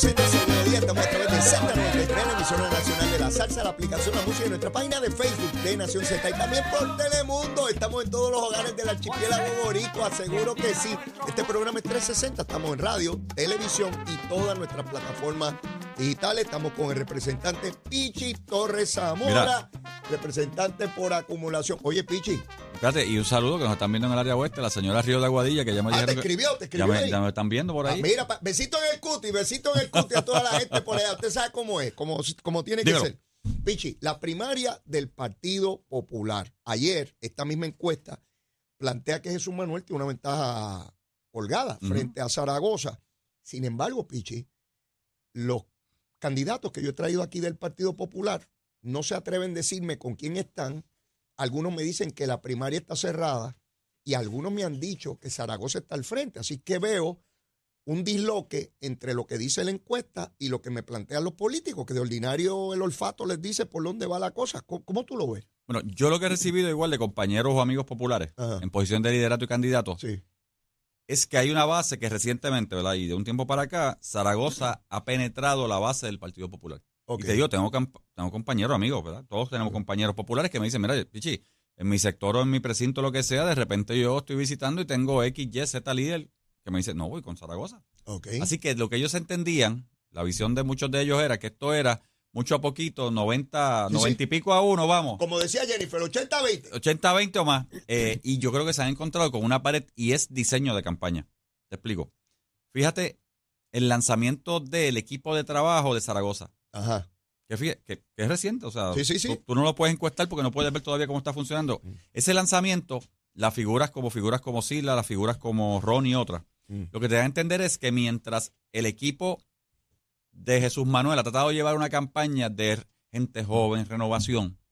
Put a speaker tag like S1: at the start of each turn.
S1: Z93, la emisora nacional de la salsa, la aplicación La Música y nuestra página de Facebook de Nación Z y también por Telemundo. Estamos en todos los hogares del archipiélago boricua, seguro que sí. Este programa es 360, estamos en radio, televisión y todas nuestras plataformas digitales. Estamos con el representante Pichi Torres Zamora, representante por acumulación. Oye, Pichi.
S2: Espérate, y un saludo que nos están viendo en el área oeste, la señora Río de Aguadilla, que ya me
S1: Ah, te escribió, te escribió
S2: ya me,
S1: ahí.
S2: ya me están viendo por
S1: Ah,
S2: ahí.
S1: mira, pa- besito en el cuti, besito en el cuti a toda la gente por allá. Usted sabe cómo es, como, como tiene que ser. Pichi, la primaria del Partido Popular. Ayer, esta misma encuesta plantea que Jesús Manuel tiene una ventaja holgada
S2: Ujú.
S1: frente a Zaragoza. Sin embargo, Pichi, los candidatos que yo he traído aquí del Partido Popular no se atreven a decirme con quién están. Algunos me dicen que la primaria está cerrada y algunos me han dicho que Zaragoza está al frente. Así que veo un disloque entre lo que dice la encuesta y lo que me plantean los políticos, que de ordinario el olfato les dice por dónde va la cosa. ¿Cómo, cómo tú lo ves?
S2: Bueno, yo lo que he recibido igual de compañeros o amigos populares
S1: Ajá.
S2: en posición de liderato y candidato
S1: Sí.
S2: es que hay una base que recientemente, ¿verdad? Y de un tiempo para acá, Zaragoza ha penetrado la base del Partido Popular.
S1: Ok.
S2: Y te digo, tengo, tengo compañeros, amigos, ¿verdad? Todos tenemos compañeros populares que me dicen, mira, Pichi, en mi sector o en mi precinto, lo que sea, de repente yo estoy visitando y tengo X, Y, Z líder que me dice, no, voy con Zaragoza.
S1: Ok.
S2: Así que lo que ellos entendían, la visión de muchos de ellos era que esto era mucho a poquito, 90,
S1: Sí,
S2: 90 y pico a uno, vamos.
S1: Como decía Jennifer, 80-20.
S2: 80, 20 o más. Eh, y yo creo que se han encontrado con una pared y es diseño de campaña. Te explico. Fíjate el lanzamiento del equipo de trabajo de Zaragoza,
S1: Ajá.
S2: que, fíjate, que, que es reciente. O sea,
S1: Sí, sí, sí.
S2: Tú, tú no lo puedes encuestar porque no puedes ver todavía cómo está funcionando. Ese lanzamiento, las figuras como figuras como Sila, las figuras como Ron y otras,
S1: Mm.
S2: lo que te da a entender es que mientras el equipo de Jesús Manuel ha tratado de llevar una campaña de gente joven, renovación,